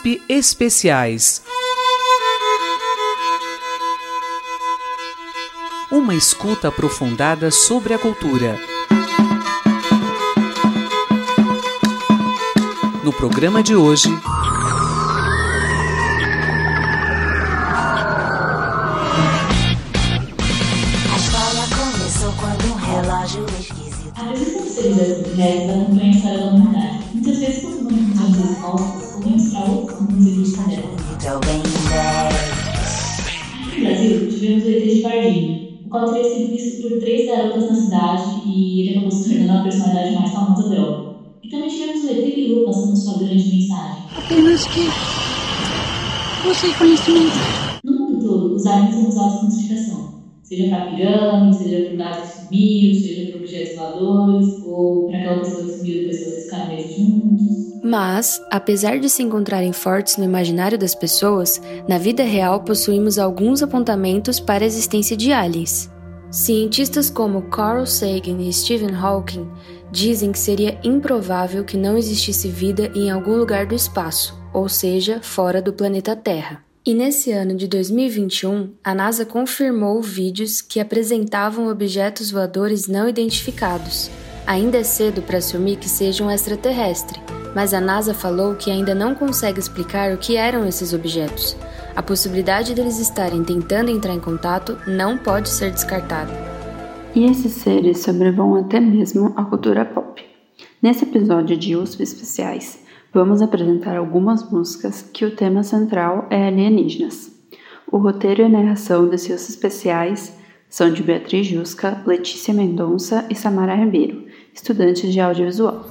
USP Especiais. Uma escuta aprofundada sobre a cultura. No programa de hoje. Busque conhecimento. No mundo todo, os aliens são usados como explicação, seja para pirâmide, seja para gás que sumiu, seja para objetos voadores, ou para aquela pessoa que sumiu depois que vocês ficaram meses juntos. Mas, apesar de se encontrarem fortes no imaginário das pessoas, na vida real possuímos alguns apontamentos para a existência de aliens. Cientistas como Carl Sagan e Stephen Hawking dizem que seria improvável que não existisse vida em algum lugar do espaço, ou seja, fora do planeta Terra. E nesse ano de 2021, a NASA confirmou vídeos que apresentavam objetos voadores não identificados. Ainda é cedo para assumir que sejam extraterrestres, mas a NASA falou que ainda não consegue explicar o que eram esses objetos. A possibilidade deles estarem tentando entrar em contato não pode ser descartada. E esses seres sobrevoam até mesmo a cultura pop. Nesse episódio de USP Especiais, vamos apresentar algumas músicas que o tema central é alienígenas. O roteiro e a narração desses Especiais são de Beatriz Jusca, Letícia Mendonça e Samara Ribeiro, estudantes de audiovisual.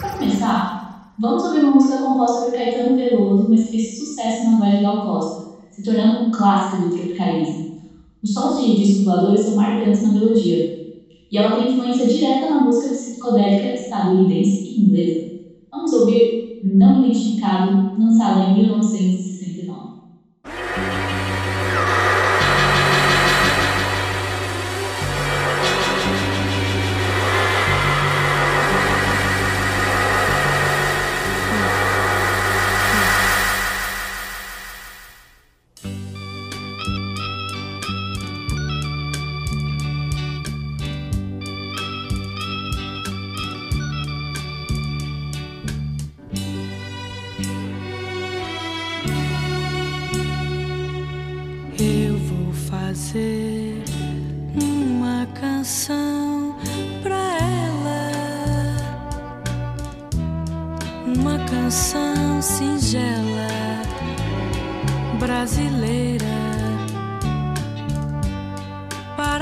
Para começar, vamos ouvir uma música composta por Caetano Veloso, mas que fez sucesso na voz de Gal Costa, se tornando um clássico do tropicalismo. Os sons de discos voadores são marcantes na melodia, e ela tem influência direta na música psicodélica estadunidense e inglesa. Vamos ouvir Não Identificado, lançada em 1969.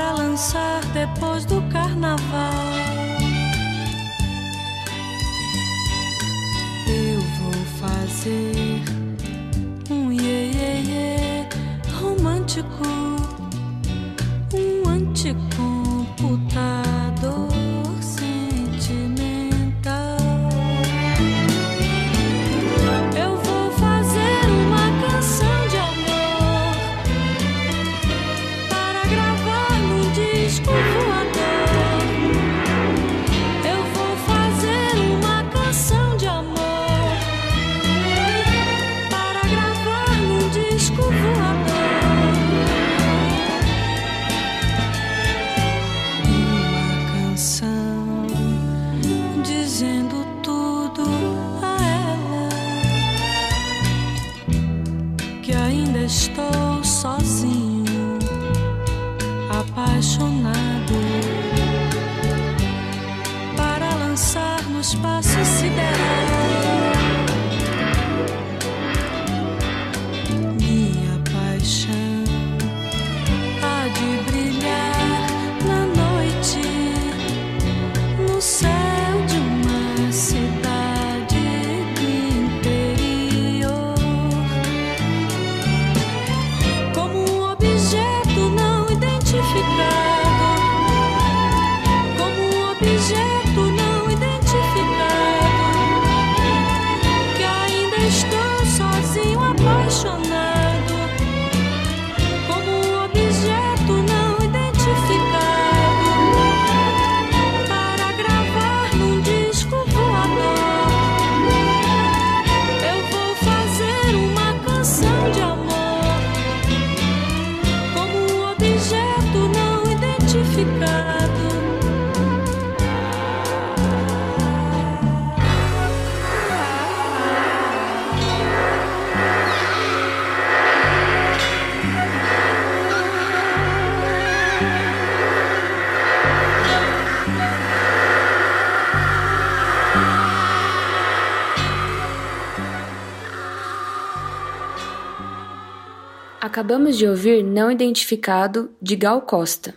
Para lançar depois do carnaval. Eu vou fazer um iê, iê, iê romântico, um anticomputador Son Acabamos de ouvir Não Identificado de Gal Costa.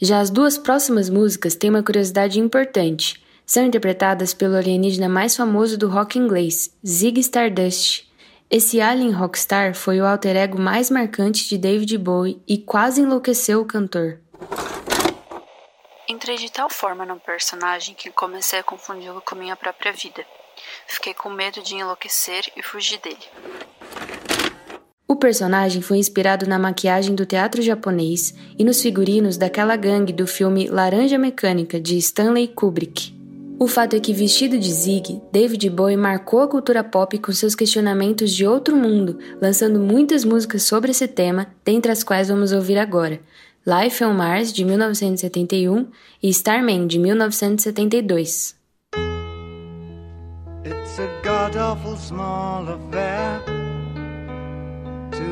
Já as duas próximas músicas têm uma curiosidade importante. São interpretadas pelo alienígena mais famoso do rock inglês, Zig Stardust. Esse alien rockstar foi o alter ego mais marcante de David Bowie e quase enlouqueceu o cantor. Entrei de tal forma no personagem que comecei a confundi-lo com minha própria vida. Fiquei com medo de enlouquecer e fugir dele. O personagem foi inspirado na maquiagem do teatro japonês e nos figurinos daquela gangue do filme Laranja Mecânica de Stanley Kubrick. O fato é que, vestido de Zig, David Bowie marcou a cultura pop com seus questionamentos de outro mundo, lançando muitas músicas sobre esse tema, dentre as quais vamos ouvir agora: Life on Mars, de 1971, e Starman, de 1972. It's a god-awful small affair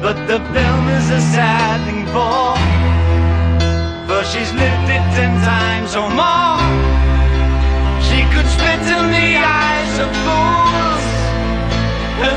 But the film is a sad thing for For she's lived it ten times or more. She could spit in the eyes of fools. Her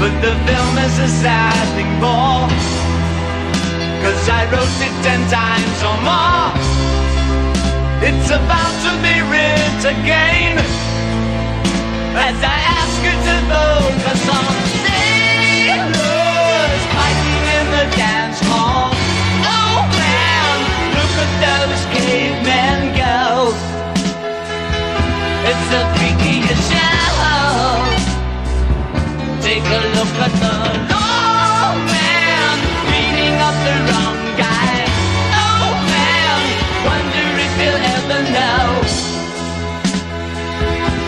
But the film is a sad thing more. Cause I wrote it ten times or more. It's about to be writ again. As I ask you to focus on sailors fighting in the dance hall. Oh man, look at those cavemen go. It's the freakiest take a look at the old man beating up the wrong guy. Old man, wonder if he'll ever know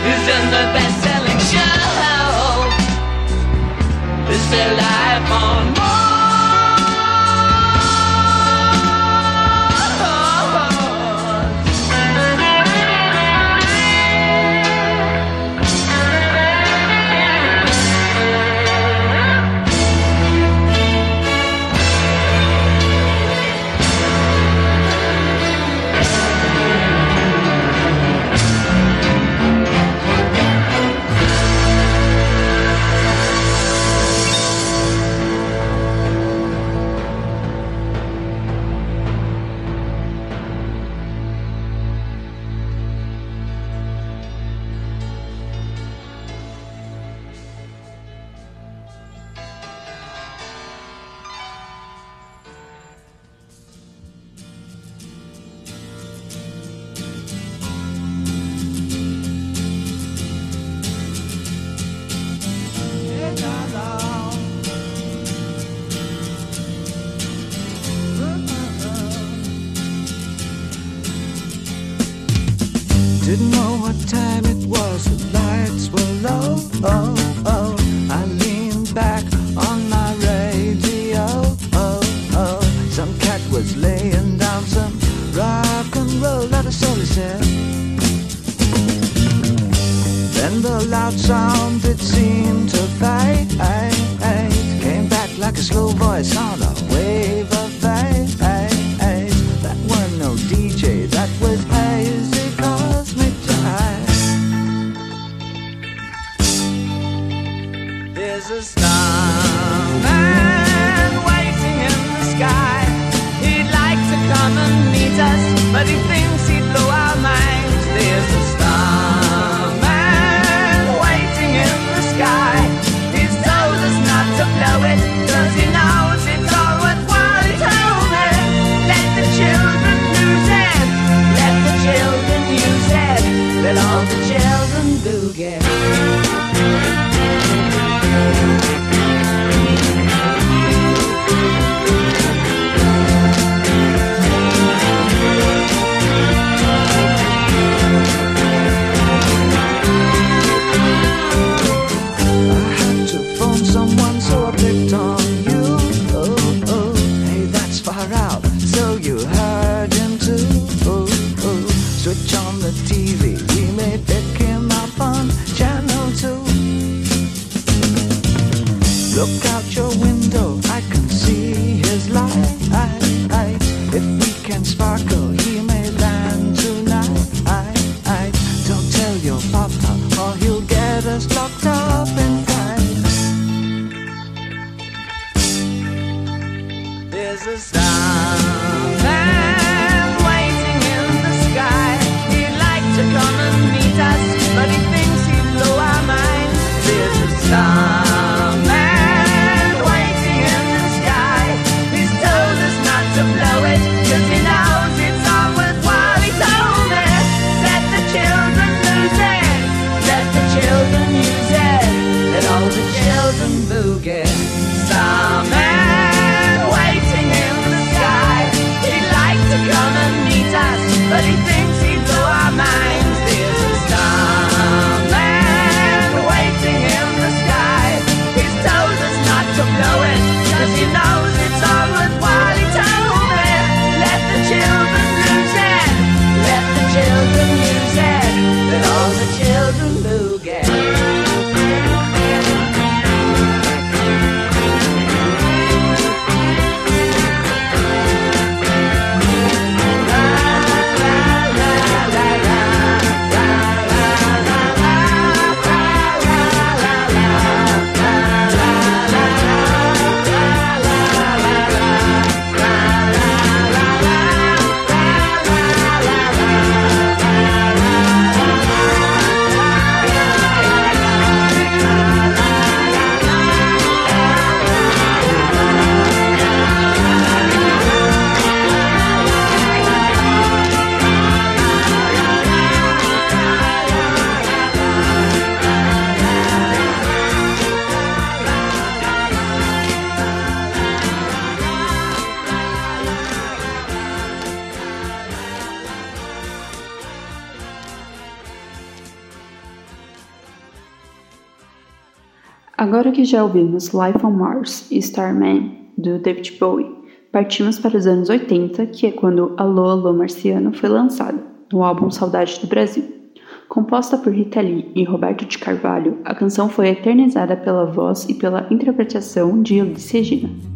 who's in the best-selling show. Is there life on? já ouvimos Life on Mars e Starman, do David Bowie, partimos para os anos 80, que é quando Alô Alô Marciano foi lançada, no álbum Saudade do Brasil. Composta por Rita Lee e Roberto de Carvalho, a canção foi eternizada pela voz e pela interpretação de Elis Regina.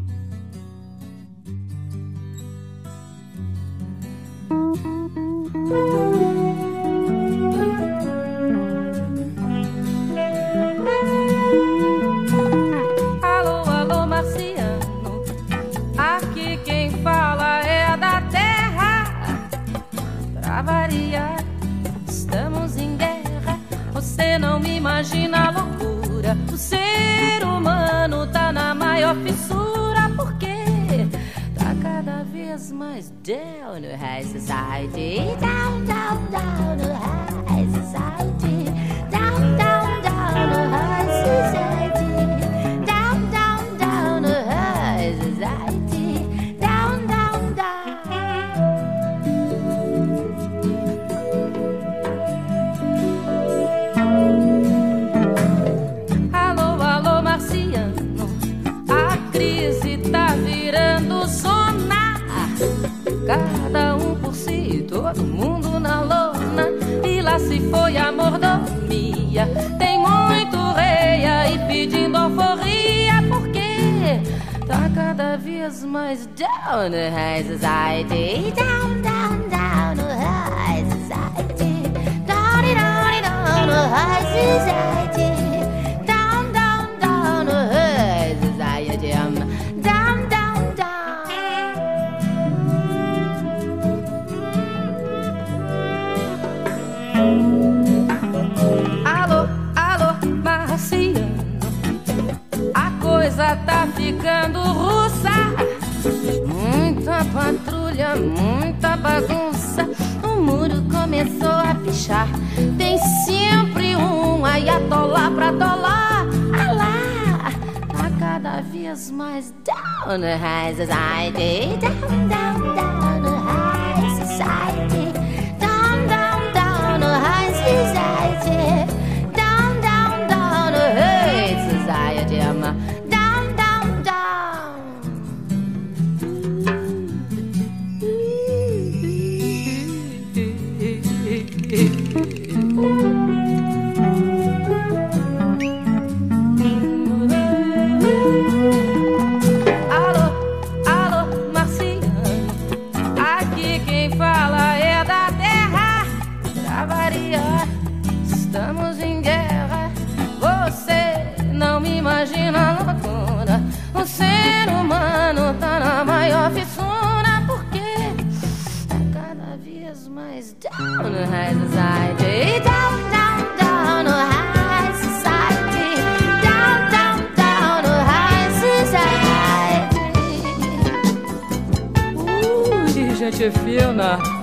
Vez mais down the high society. Down, down, down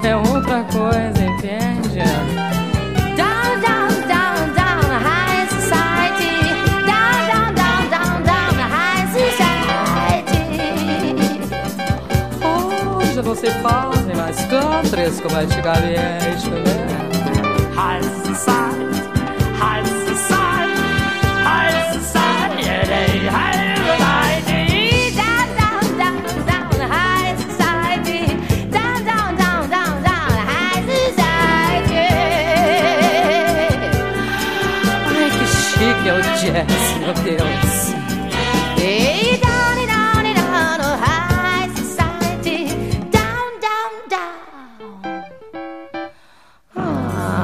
é outra coisa, entende? Down, down, down, down high society. Down, down, down, down, down high society. Hoje você fazem mais countries como antigamente, né? High society, jazz, meu Deus. Hey, down, down, down, oh, high society. Down, down, down. Ah,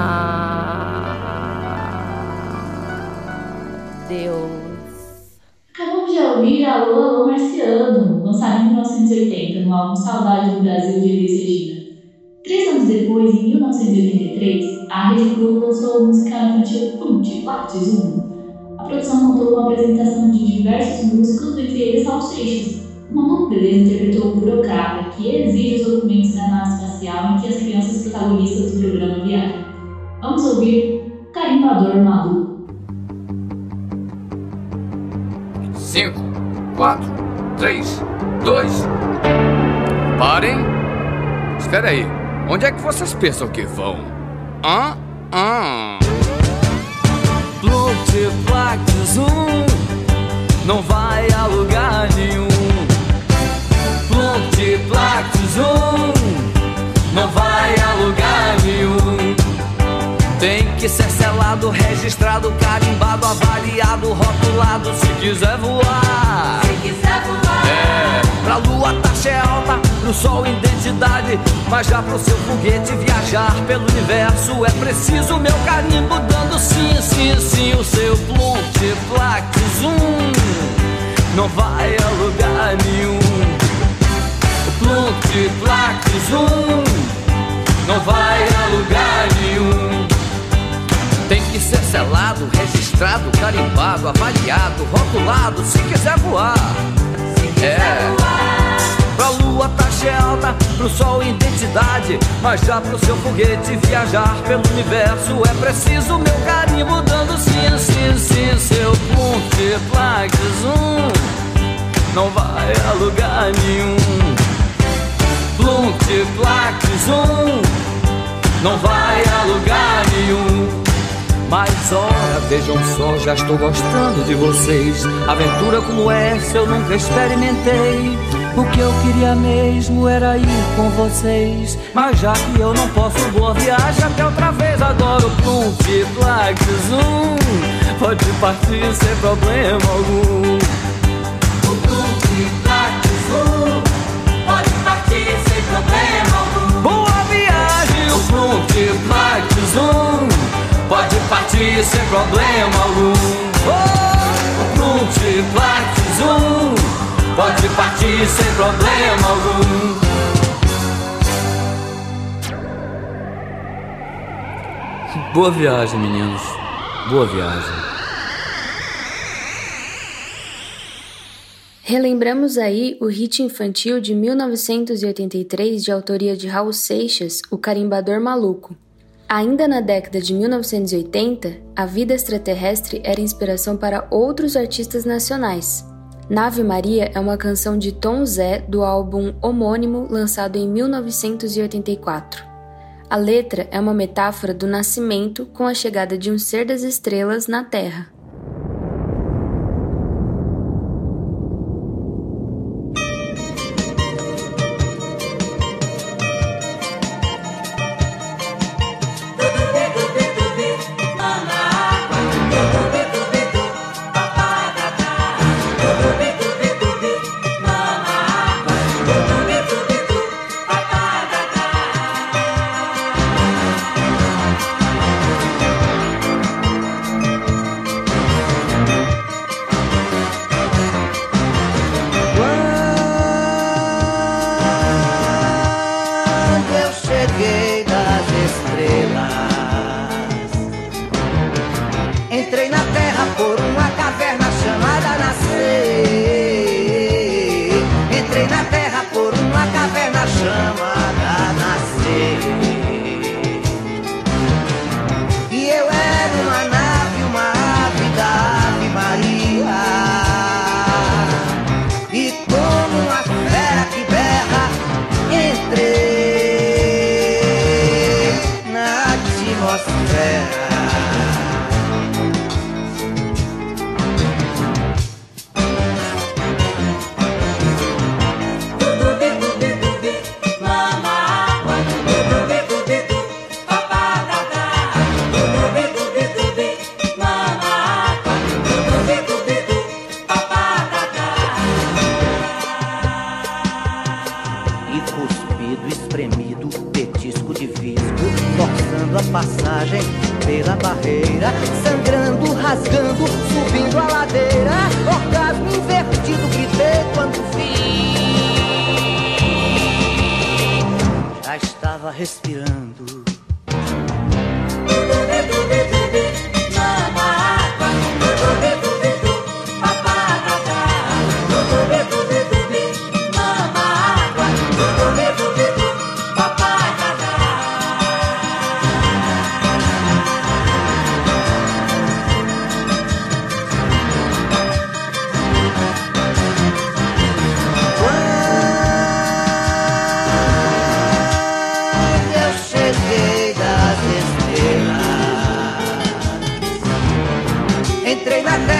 Deus. Acabamos de ouvir Alô, Alô Marciano, lançado em 1980 no álbum Saudade do Brasil de Elis Regina. Três anos depois, em 1983, a Rede Globo lançou a música infantil Put, Lattes 1. A produção contou com a apresentação de diversos músicos, entre eles Seixas. Maluco Beleza interpretou o burocrata que exige os documentos da nave espacial em que as crianças protagonistas do programa viajam. Vamos ouvir Carimbador Maluco. 5, 4, 3, 2. Parem! Espera aí, onde é que vocês pensam que vão? Hã? Hã? Multiplax um não vai a lugar nenhum. Multiplax um não vai a lugar nenhum. Tem que ser selado, registrado, carimbado, avaliado, rotulado se quiser voar. Se quiser voar, É, pra lua taxa é alta, pro sol identidade. Mas já pro seu foguete viajar pelo universo é preciso meu carimbo dando sim, sim, sim. O seu multiplax um não vai a lugar nenhum. O multiplax um não vai a lugar nenhum. Tem que ser selado, registrado, carimbado, avaliado, rotulado, se quiser voar. é. Pra lua taxa é alta, pro sol identidade. Mas já pro seu foguete viajar pelo universo é preciso meu carimbo dando sim, sim, sim. Seu multiplax um não vai a lugar nenhum. Multiplax um não vai a lugar nenhum. Mas olha, vejam só, já estou gostando de vocês. Aventura como essa eu nunca experimentei. O que eu queria mesmo era ir com vocês. Mas já que eu não posso, boa viagem até outra vez. Adoro Plump, Flax, Zoom. Pode partir sem problema algum. O Flax, Zoom. Pode partir sem problema algum. Boa viagem, o Flax, Zoom. Pode partir sem problema algum. Oh, o Flax, Zoom. Pode partir sem problema algum. Boa viagem, meninos. Boa viagem. Relembramos aí o hit infantil de 1983 de autoria de Raul Seixas, O Carimbador Maluco. Ainda na década de 1980, a vida extraterrestre era inspiração para outros artistas nacionais. Nave Maria é uma canção de Tom Zé do álbum homônimo lançado em 1984. A letra é uma metáfora do nascimento com a chegada de um ser das estrelas na Terra.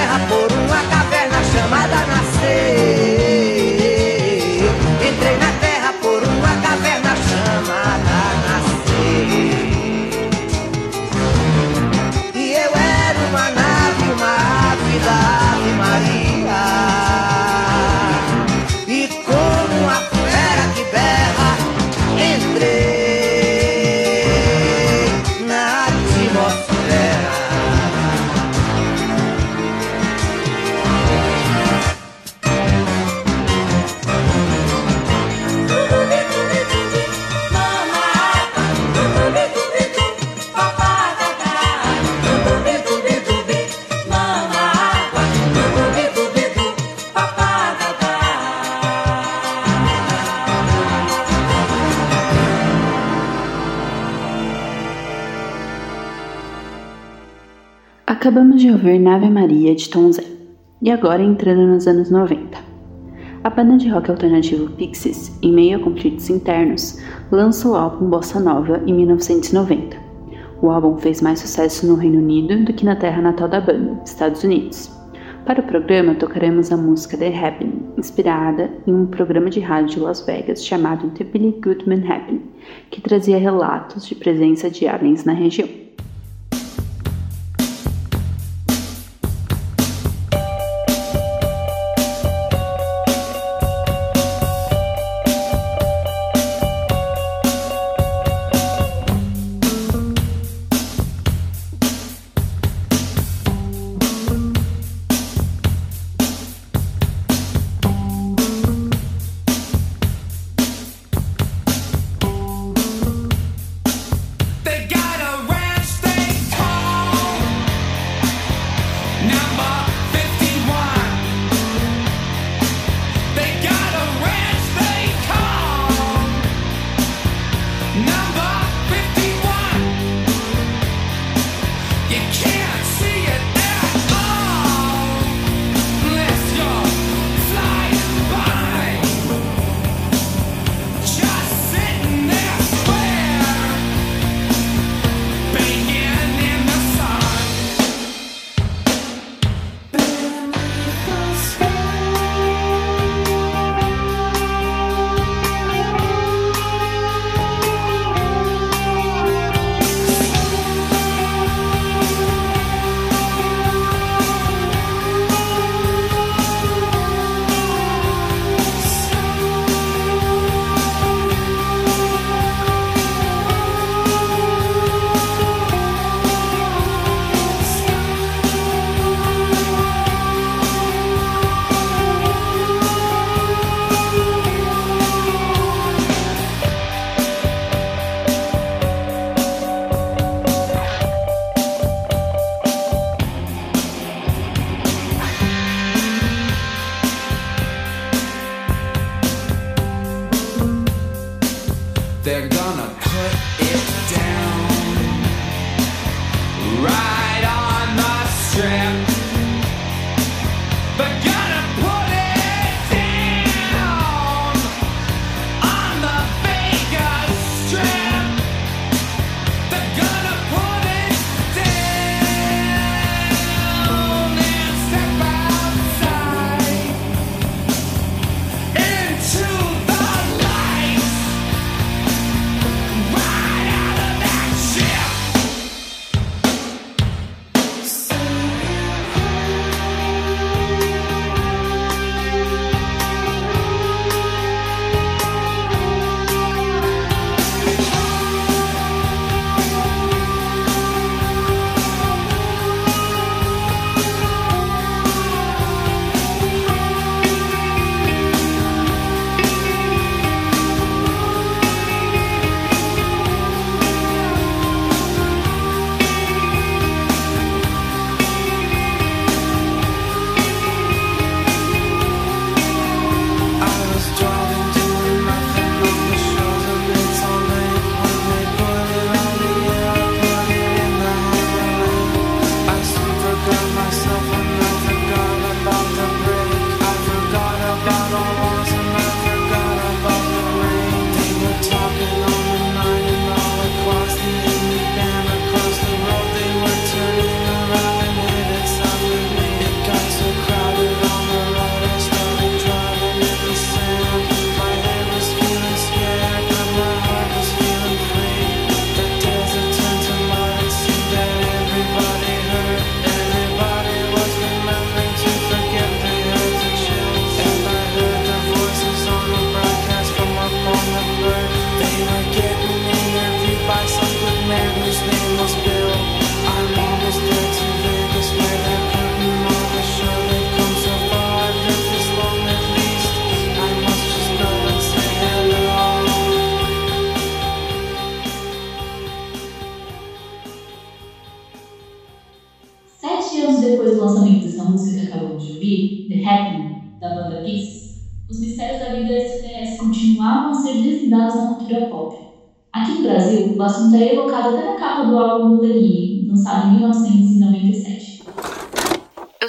Entrei Acabamos de ouvir Nave Maria de Tom Zé, e agora entrando nos anos 90. A banda de rock alternativo Pixies, em meio a conflitos internos, lança o álbum Bossa Nova em 1990. O álbum fez mais sucesso no Reino Unido do que na terra natal da banda, Estados Unidos. Para o programa, tocaremos a música The Happening, inspirada em um programa de rádio de Las Vegas chamado The Billy Goodman Happening, que trazia relatos de presença de aliens na região.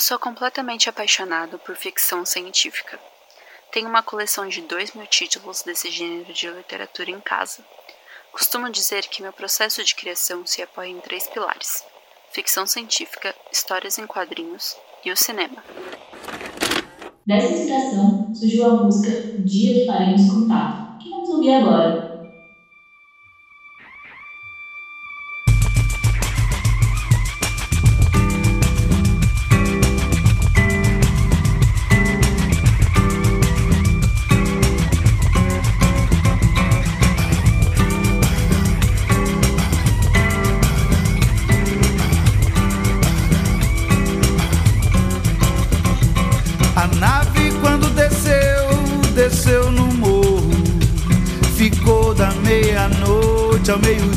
sou completamente apaixonado por ficção científica. Tenho uma coleção de dois mil títulos desse gênero de literatura em casa. Costumo dizer que meu processo de criação se apoia em três pilares: ficção científica, histórias em quadrinhos e o cinema. Dessa inspiração surgiu a música Dia de Faremos Contato, que vamos ouvir agora. também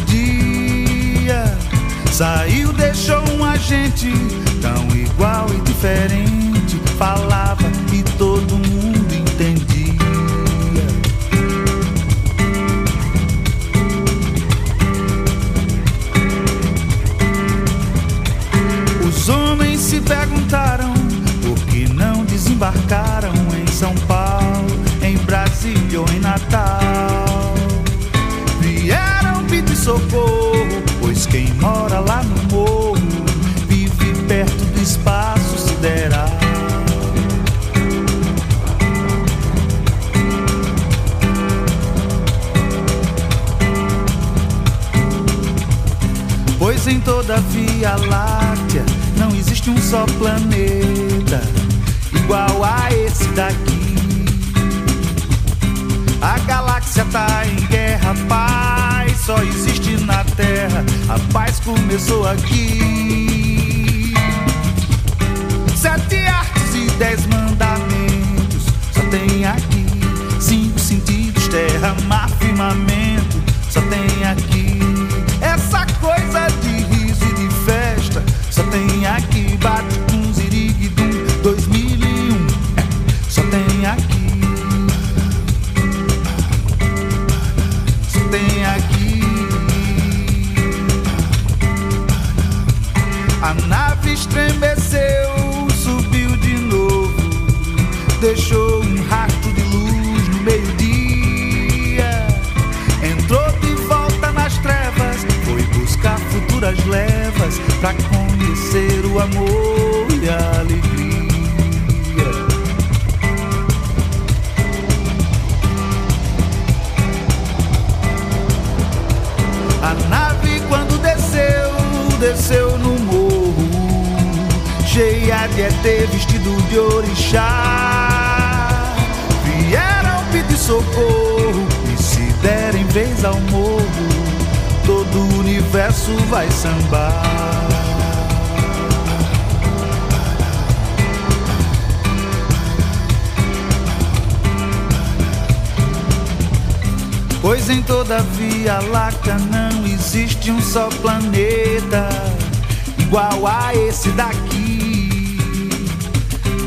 fosse daqui.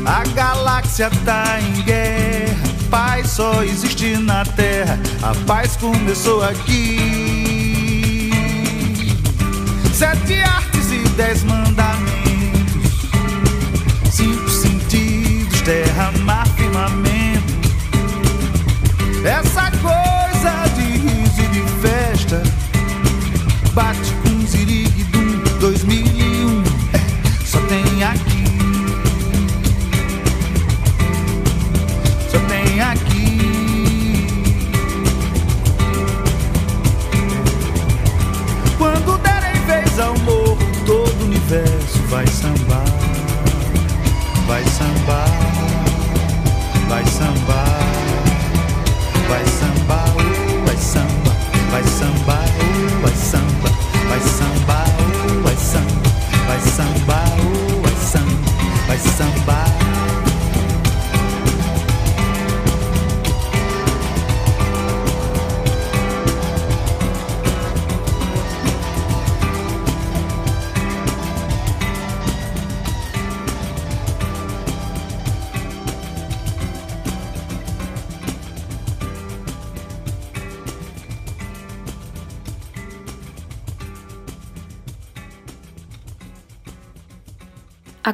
A galáxia tá em guerra, paz só existe na Terra. A paz começou aqui. Sete artes e dez mandamentos, cinco sentidos, terra, mar, firmamento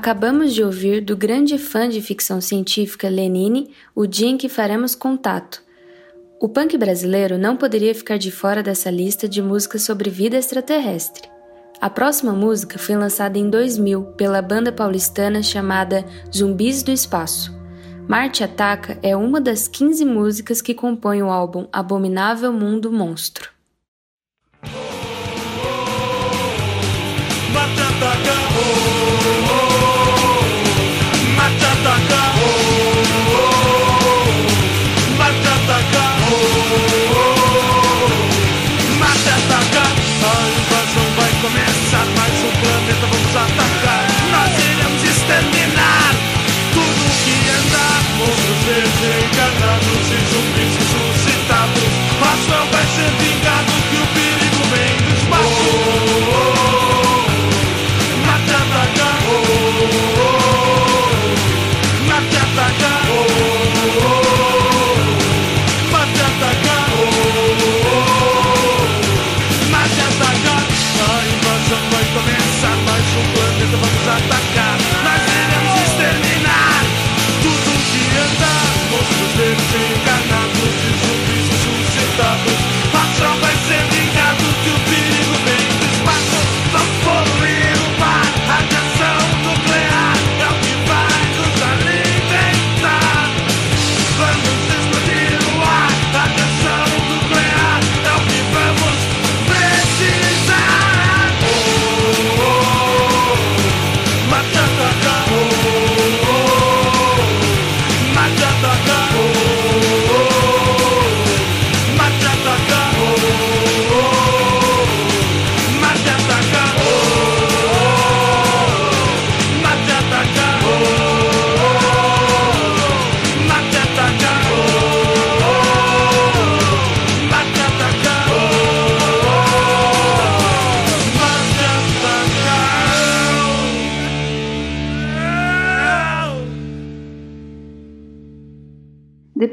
Acabamos de ouvir do grande fã de ficção científica Lenine o dia em que faremos contato. O punk brasileiro não poderia ficar de fora dessa lista de músicas sobre vida extraterrestre. A próxima música foi lançada em 2000 pela banda paulistana chamada Zumbis do Espaço. Marte Ataca é uma das 15 músicas que compõem o álbum Abominável Mundo Monstro. Marte Ataca, oh.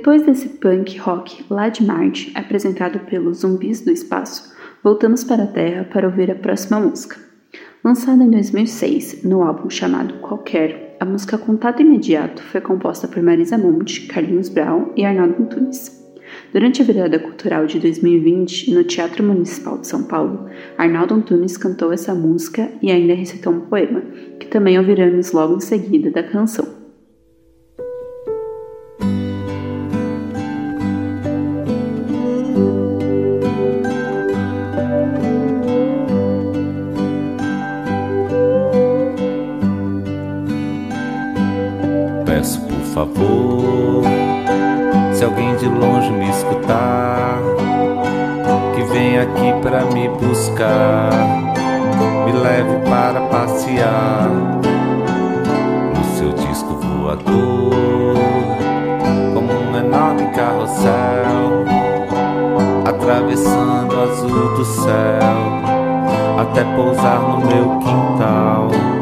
Depois desse punk rock lá de Marte, apresentado pelos Zumbis do Espaço, voltamos para a Terra para ouvir a próxima música. Lançada em 2006, no álbum chamado Qualquer, a música Contato Imediato foi composta por Marisa Monte, Carlinhos Brown e Arnaldo Antunes. Durante a virada cultural de 2020, no Teatro Municipal de São Paulo, Arnaldo Antunes cantou essa música e ainda recitou um poema, que também ouviremos logo em seguida da canção. Me buscar, me leve para passear no seu disco voador, como um enorme carrossel, atravessando o azul do céu, até pousar no meu quintal.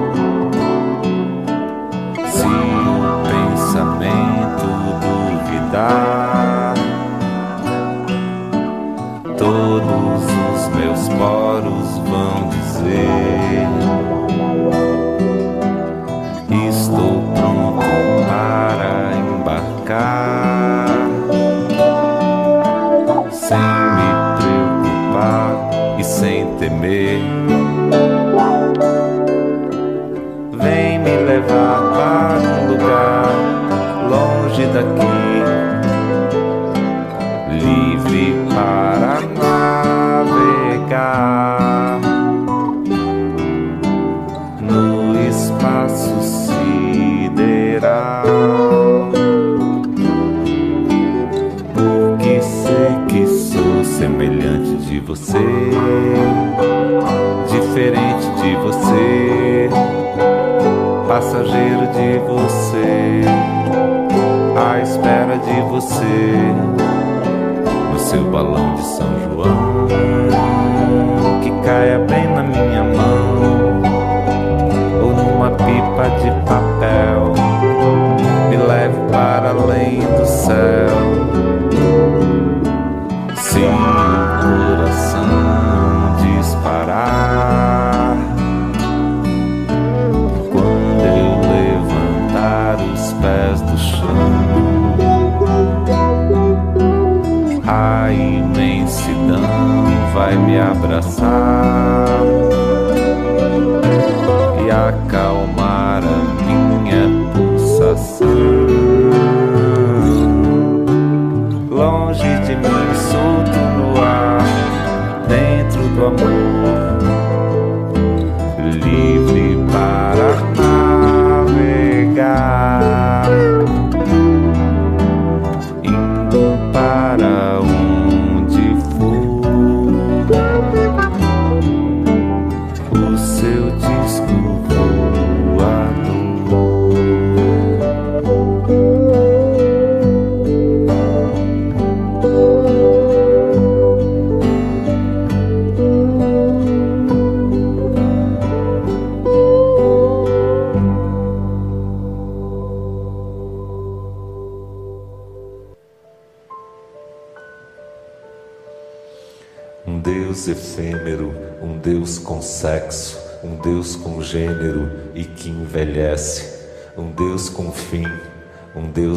Você, no seu balão de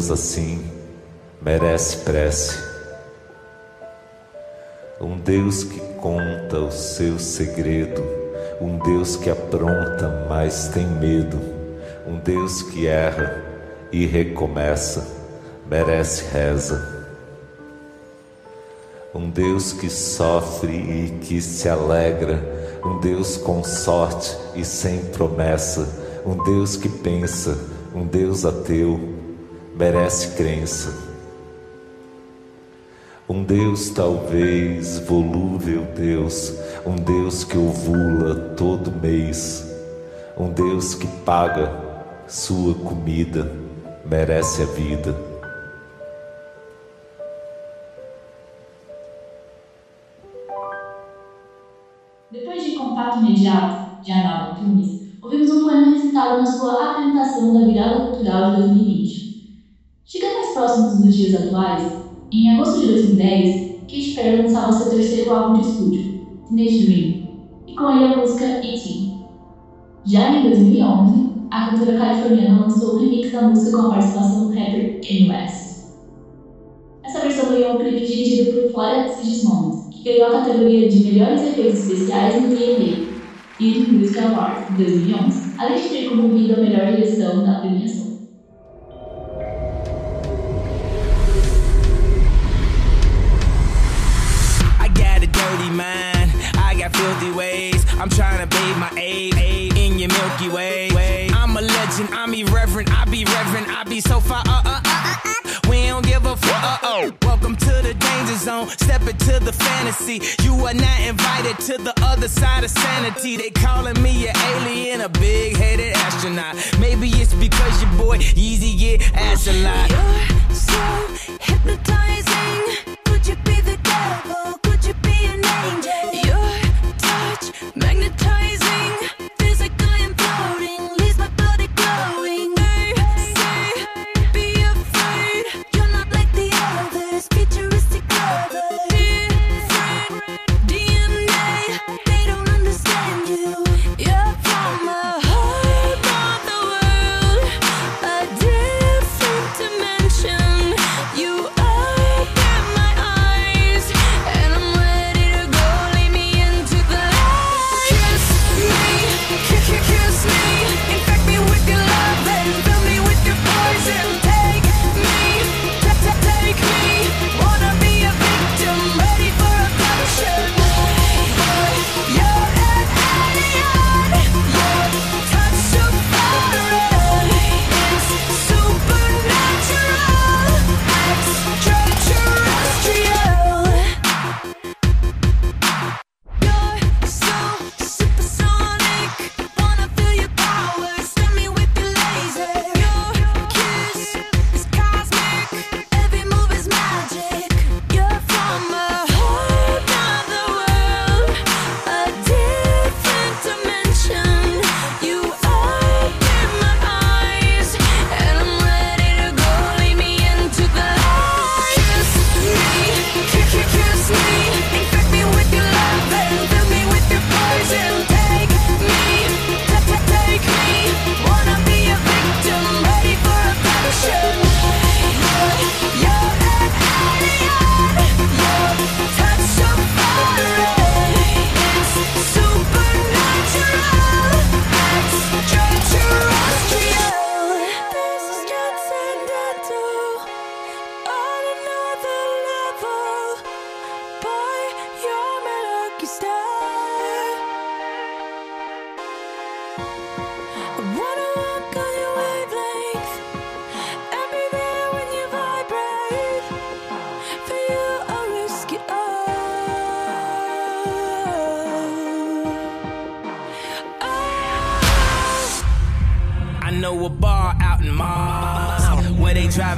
Deus assim merece prece. Um Deus que conta o seu segredo, um Deus que apronta, mas tem medo, um Deus que erra e recomeça, merece reza. Um Deus que sofre e que se alegra, um Deus com sorte e sem promessa, um Deus que pensa, um Deus ateu, merece crença. Um Deus talvez volúvel Deus, um Deus que ovula todo mês, um Deus que paga sua comida, merece a vida. Depois de Contato Imediato, de Arnaldo Antunes, ouvimos um poema recitado na sua apresentação da Virada Cultural de 2020. Próximos dos dias atuais, em agosto de 2010, Katy Perry lançava seu terceiro álbum de estúdio, Teenage Dream, e com ele a música E.T. Já em 2011, a cantora californiana lançou um remix da música com a participação do rapper Kanye West. Essa versão ganhou um clipe dirigido por Flora Sigismond, que ganhou a categoria de melhores efeitos especiais no VMA Music Awards de 2011, além de ter concorrido a melhor direção da premiação. Filthy ways. I'm trying to bathe my aid, in your Milky Way. I'm a legend. I'm irreverent. I be reverent. I be so far. Uh, uh, uh, uh, uh. We don't give a fuck. Uh, oh. Welcome to the danger zone. Step into the fantasy. You are not invited to the other side of sanity. They calling me an alien, a big headed astronaut. Maybe it's because your boy Yeezy get ass a lot. You're so hypnotizing. Could you be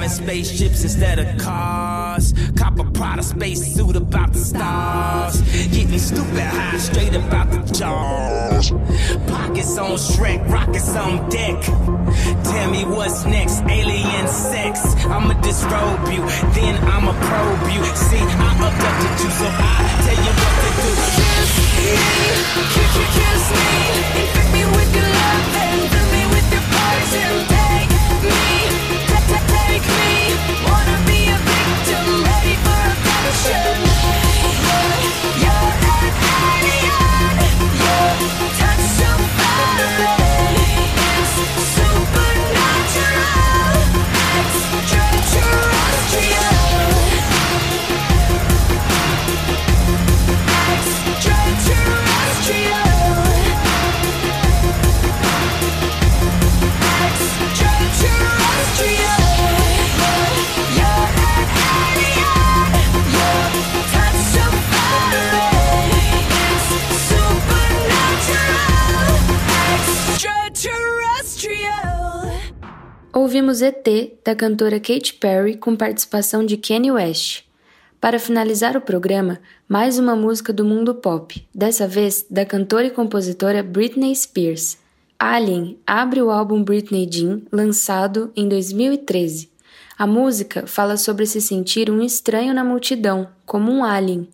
spaceships instead of cars. Copper Prada space suit about the stars. Getting stupid high straight about the jaws. Pockets on Shrek, rockets on deck. Tell me what's next, alien sex. I'ma disrobe you, then I'ma probe you. See, I abducted you, so I tell you what to do. Kiss me, kiss, kiss me, infect me with your ouvimos ET, da cantora Katy Perry, com participação de Kanye West. Para finalizar o programa, mais uma música do mundo pop, dessa vez da cantora e compositora Britney Spears. Alien abre o álbum Britney Jean, lançado em 2013. A música fala sobre se sentir um estranho na multidão, como um alien.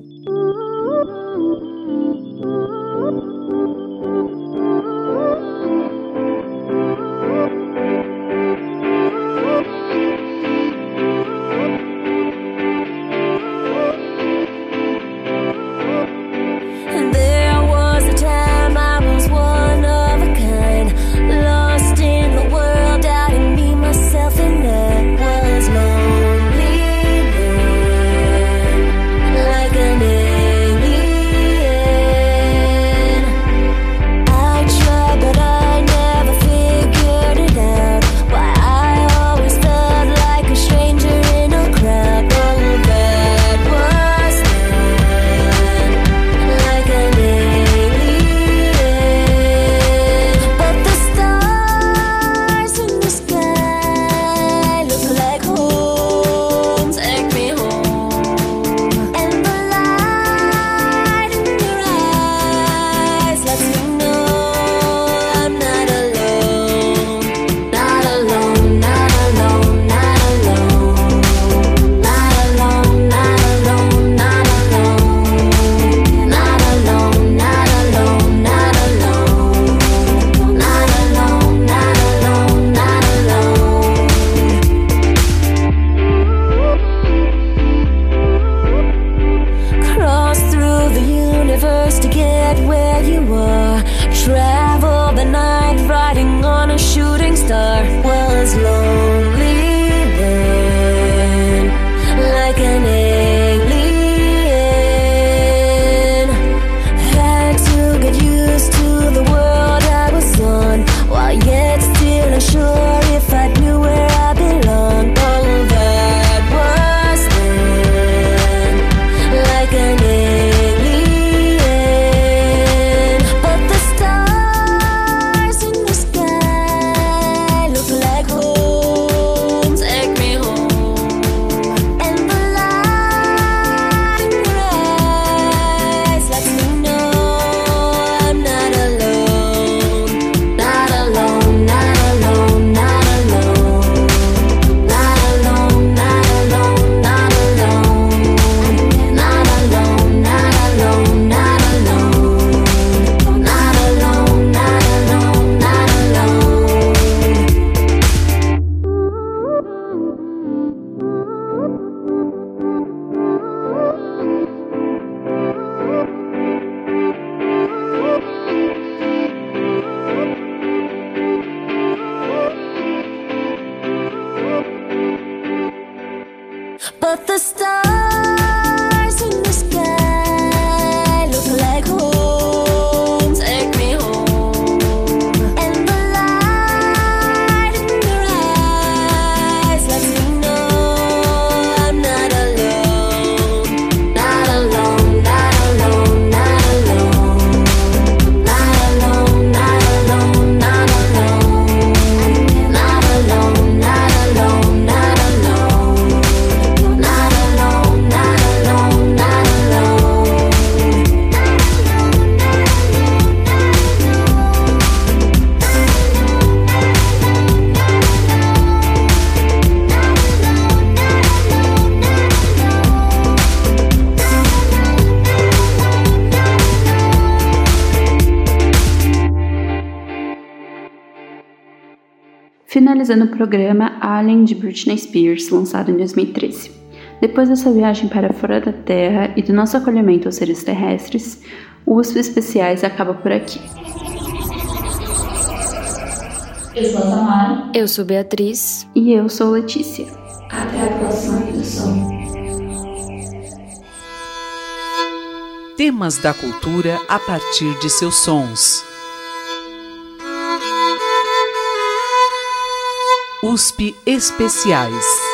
the stars. Finalizando o programa Alien de Britney Spears, lançado em 2013. Depois dessa viagem para fora da Terra e do nosso acolhimento aos seres terrestres, o USP Especiais acaba por aqui. Eu sou a Samara. Eu sou Beatriz. E eu sou Letícia. Até a próxima redução. Temas da cultura a partir de seus sons. USP Especiais.